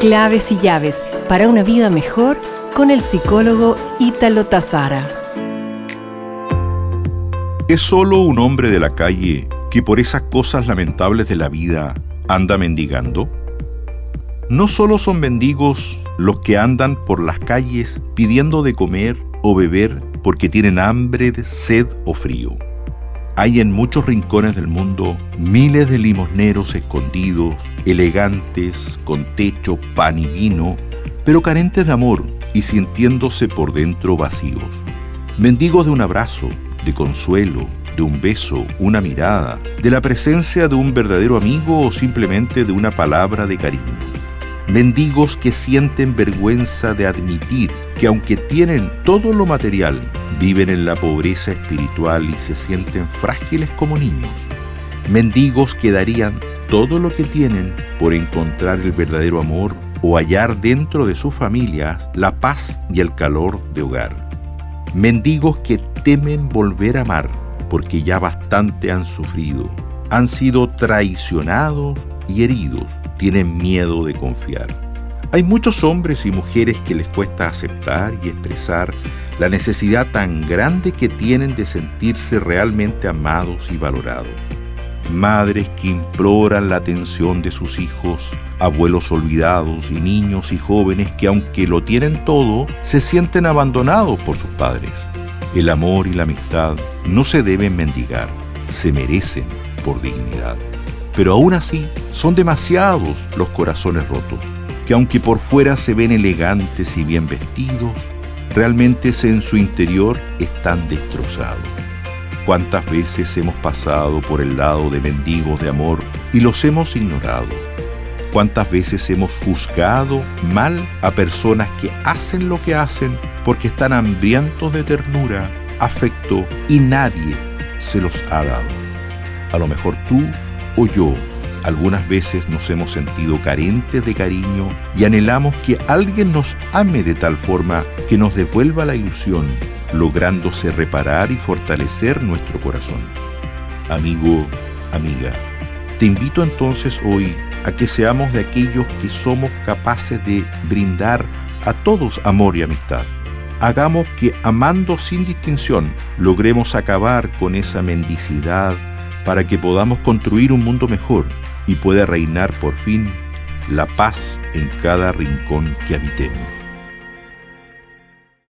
Claves y llaves para una vida mejor con el psicólogo Ítalo Tazara. ¿Es solo un hombre de la calle que por esas cosas lamentables de la vida anda mendigando? No solo son mendigos los que andan por las calles pidiendo de comer o beber porque tienen hambre, sed o frío. Hay en muchos rincones del mundo miles de limosneros escondidos, elegantes, con techo, pan y vino, pero carentes de amor y sintiéndose por dentro vacíos. Mendigos de un abrazo, de consuelo, de un beso, una mirada, de la presencia de un verdadero amigo o simplemente de una palabra de cariño. Mendigos que sienten vergüenza de admitir que aunque tienen todo lo material, viven en la pobreza espiritual y se sienten frágiles como niños. Mendigos que darían todo lo que tienen por encontrar el verdadero amor o hallar dentro de sus familias la paz y el calor de hogar. Mendigos que temen volver a amar porque ya bastante han sufrido, han sido traicionados y heridos, tienen miedo de confiar. Hay muchos hombres y mujeres que les cuesta aceptar y expresar la necesidad tan grande que tienen de sentirse realmente amados y valorados. Madres que imploran la atención de sus hijos, abuelos olvidados y niños y jóvenes que aunque lo tienen todo, se sienten abandonados por sus padres. El amor y la amistad no se deben mendigar, se merecen por dignidad. Pero aún así, son demasiados los corazones rotos que aunque por fuera se ven elegantes y bien vestidos, realmente en su interior están destrozados. ¿Cuántas veces hemos pasado por el lado de mendigos de amor y los hemos ignorado? ¿Cuántas veces hemos juzgado mal a personas que hacen lo que hacen porque están hambrientos de ternura, afecto y nadie se los ha dado? A lo mejor tú o yo algunas veces nos hemos sentido carentes de cariño y anhelamos que alguien nos ame de tal forma que nos devuelva la ilusión, lográndose reparar y fortalecer nuestro corazón. Amigo, amiga, te invito entonces hoy a que seamos de aquellos que somos capaces de brindar a todos amor y amistad. Hagamos que amando sin distinción logremos acabar con esa mendicidad para que podamos construir un mundo mejor y pueda reinar por fin la paz en cada rincón que habitemos.